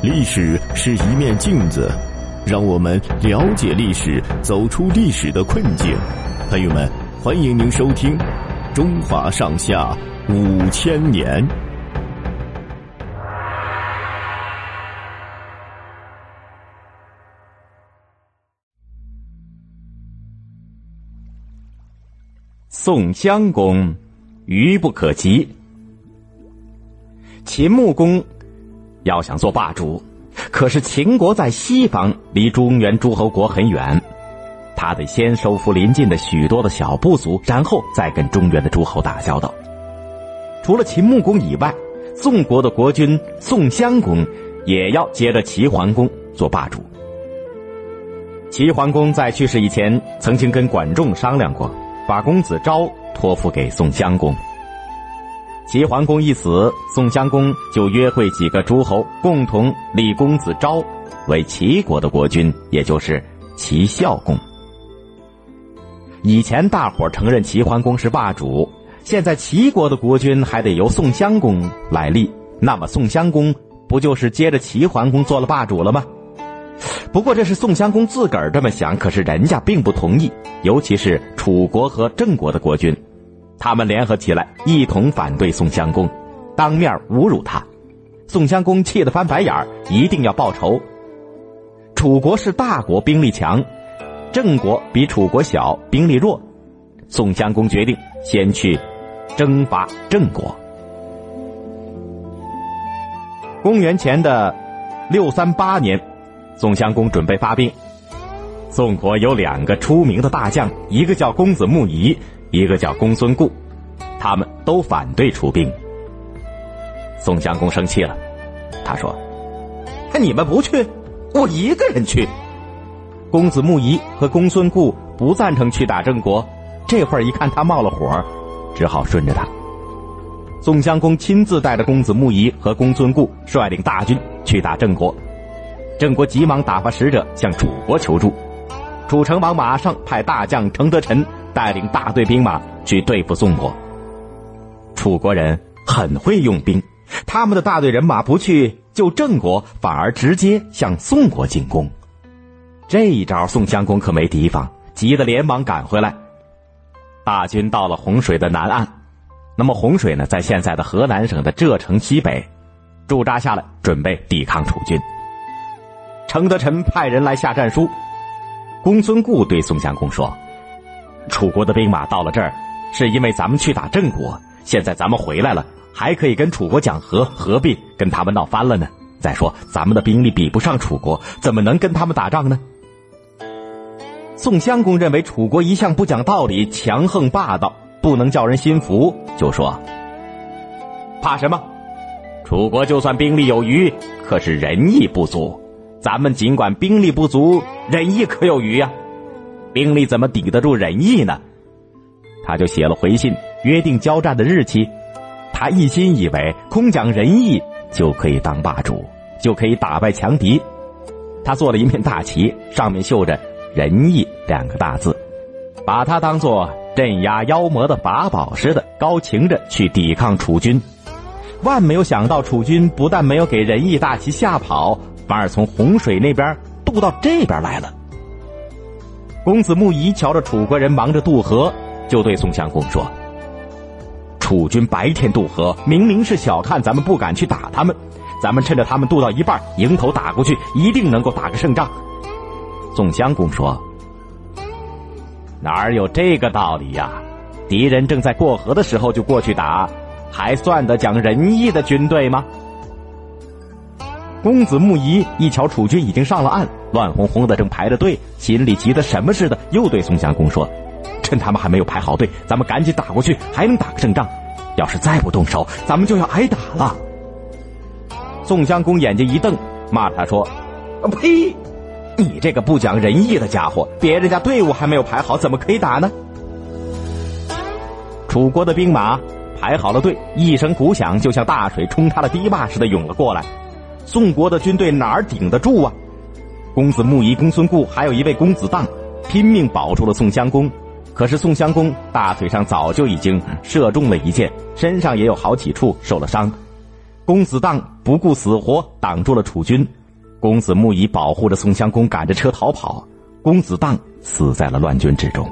历史是一面镜子，让我们了解历史，走出历史的困境。朋友们，欢迎您收听《中华上下五千年》。宋襄公，愚不可及。秦穆公要想做霸主，可是秦国在西方，离中原诸侯国很远，他得先收服邻近的许多的小部族，然后再跟中原的诸侯打交道。除了秦穆公以外，宋国的国君宋襄公也要接着齐桓公做霸主。齐桓公在去世以前，曾经跟管仲商量过，把公子昭托付给宋襄公。齐桓公一死，宋襄公就约会几个诸侯，共同立公子昭为齐国的国君，也就是齐孝公。以前大伙承认齐桓公是霸主，现在齐国的国君还得由宋襄公来立，那么宋襄公不就是接着齐桓公做了霸主了吗？不过这是宋襄公自个儿这么想，可是人家并不同意，尤其是楚国和郑国的国君。他们联合起来，一同反对宋襄公，当面侮辱他。宋襄公气得翻白眼儿，一定要报仇。楚国是大国，兵力强；郑国比楚国小，兵力弱。宋襄公决定先去征伐郑国。公元前的六三八年，宋襄公准备发兵。宋国有两个出名的大将，一个叫公子木仪。一个叫公孙固，他们都反对出兵。宋襄公生气了，他说：“你们不去，我一个人去。”公子木仪和公孙固不赞成去打郑国，这会儿一看他冒了火，只好顺着他。宋襄公亲自带着公子木仪和公孙固率领大军去打郑国，郑国急忙打发使者向楚国求助，楚成王马上派大将程德臣。带领大队兵马去对付宋国。楚国人很会用兵，他们的大队人马不去救郑国，反而直接向宋国进攻。这一招，宋襄公可没提防，急得连忙赶回来。大军到了洪水的南岸，那么洪水呢，在现在的河南省的柘城西北驻扎下来，准备抵抗楚军。程德臣派人来下战书，公孙固对宋襄公说。楚国的兵马到了这儿，是因为咱们去打郑国。现在咱们回来了，还可以跟楚国讲和，何必跟他们闹翻了呢？再说，咱们的兵力比不上楚国，怎么能跟他们打仗呢？宋襄公认为楚国一向不讲道理，强横霸道，不能叫人心服，就说：“怕什么？楚国就算兵力有余，可是仁义不足。咱们尽管兵力不足，仁义可有余呀。”兵力怎么抵得住仁义呢？他就写了回信，约定交战的日期。他一心以为空讲仁义就可以当霸主，就可以打败强敌。他做了一面大旗，上面绣着“仁义”两个大字，把它当做镇压妖魔的法宝似的，高擎着去抵抗楚军。万没有想到，楚军不但没有给仁义大旗吓跑，反而从洪水那边渡到这边来了。公子木仪瞧着楚国人忙着渡河，就对宋襄公说：“楚军白天渡河，明明是小看咱们，不敢去打他们。咱们趁着他们渡到一半，迎头打过去，一定能够打个胜仗。”宋襄公说：“哪有这个道理呀？敌人正在过河的时候就过去打，还算得讲仁义的军队吗？”公子木仪一瞧楚军已经上了岸，乱哄哄的正排着队，心里急得什么似的，又对宋襄公说：“趁他们还没有排好队，咱们赶紧打过去，还能打个胜仗。要是再不动手，咱们就要挨打了。”宋襄公眼睛一瞪，骂他说：“啊呸！你这个不讲仁义的家伙，别人家队伍还没有排好，怎么可以打呢？”楚国的兵马排好了队，一声鼓响，就像大水冲塌了堤坝似的涌了过来。宋国的军队哪儿顶得住啊？公子木仪、公孙固，还有一位公子荡，拼命保住了宋襄公。可是宋襄公大腿上早就已经射中了一箭，身上也有好几处受了伤。公子荡不顾死活挡住了楚军，公子木仪保护着宋襄公赶着车逃跑，公子荡死在了乱军之中。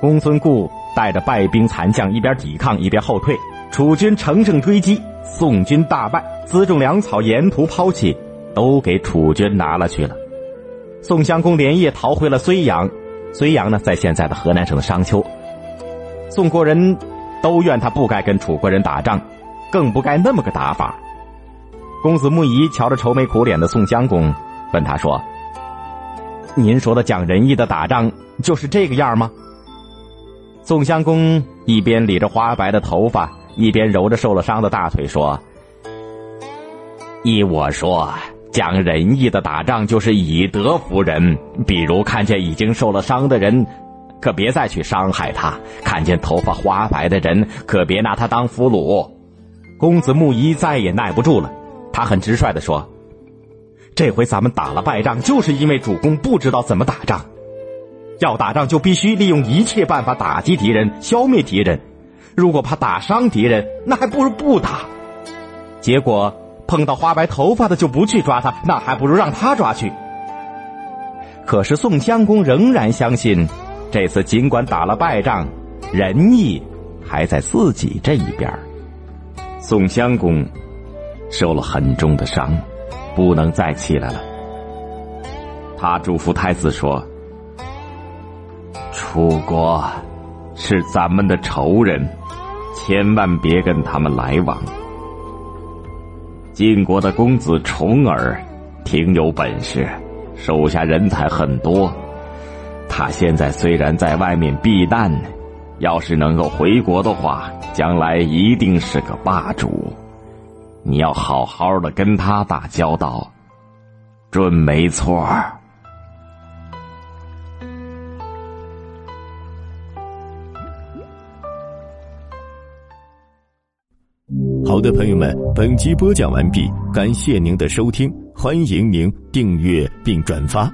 公孙固带着败兵残将一边抵抗一边后退，楚军乘胜追击，宋军大败，辎重粮草沿途抛弃，都给楚军拿了去了。宋襄公连夜逃回了睢阳，睢阳呢在现在的河南省商丘。宋国人都怨他不该跟楚国人打仗。更不该那么个打法。公子木仪瞧着愁眉苦脸的宋襄公，问他说：“您说的讲仁义的打仗就是这个样吗？”宋襄公一边理着花白的头发，一边揉着受了伤的大腿说：“依我说，讲仁义的打仗就是以德服人。比如看见已经受了伤的人，可别再去伤害他；看见头发花白的人，可别拿他当俘虏。”公子木仪再也耐不住了，他很直率的说：“这回咱们打了败仗，就是因为主公不知道怎么打仗。要打仗就必须利用一切办法打击敌人、消灭敌人。如果怕打伤敌人，那还不如不打。结果碰到花白头发的就不去抓他，那还不如让他抓去。可是宋襄公仍然相信，这次尽管打了败仗，仁义还在自己这一边。”宋襄公受了很重的伤，不能再起来了。他嘱咐太子说：“楚国是咱们的仇人，千万别跟他们来往。晋国的公子重耳挺有本事，手下人才很多。他现在虽然在外面避难。”要是能够回国的话，将来一定是个霸主。你要好好的跟他打交道，准没错儿。好的，朋友们，本集播讲完毕，感谢您的收听，欢迎您订阅并转发。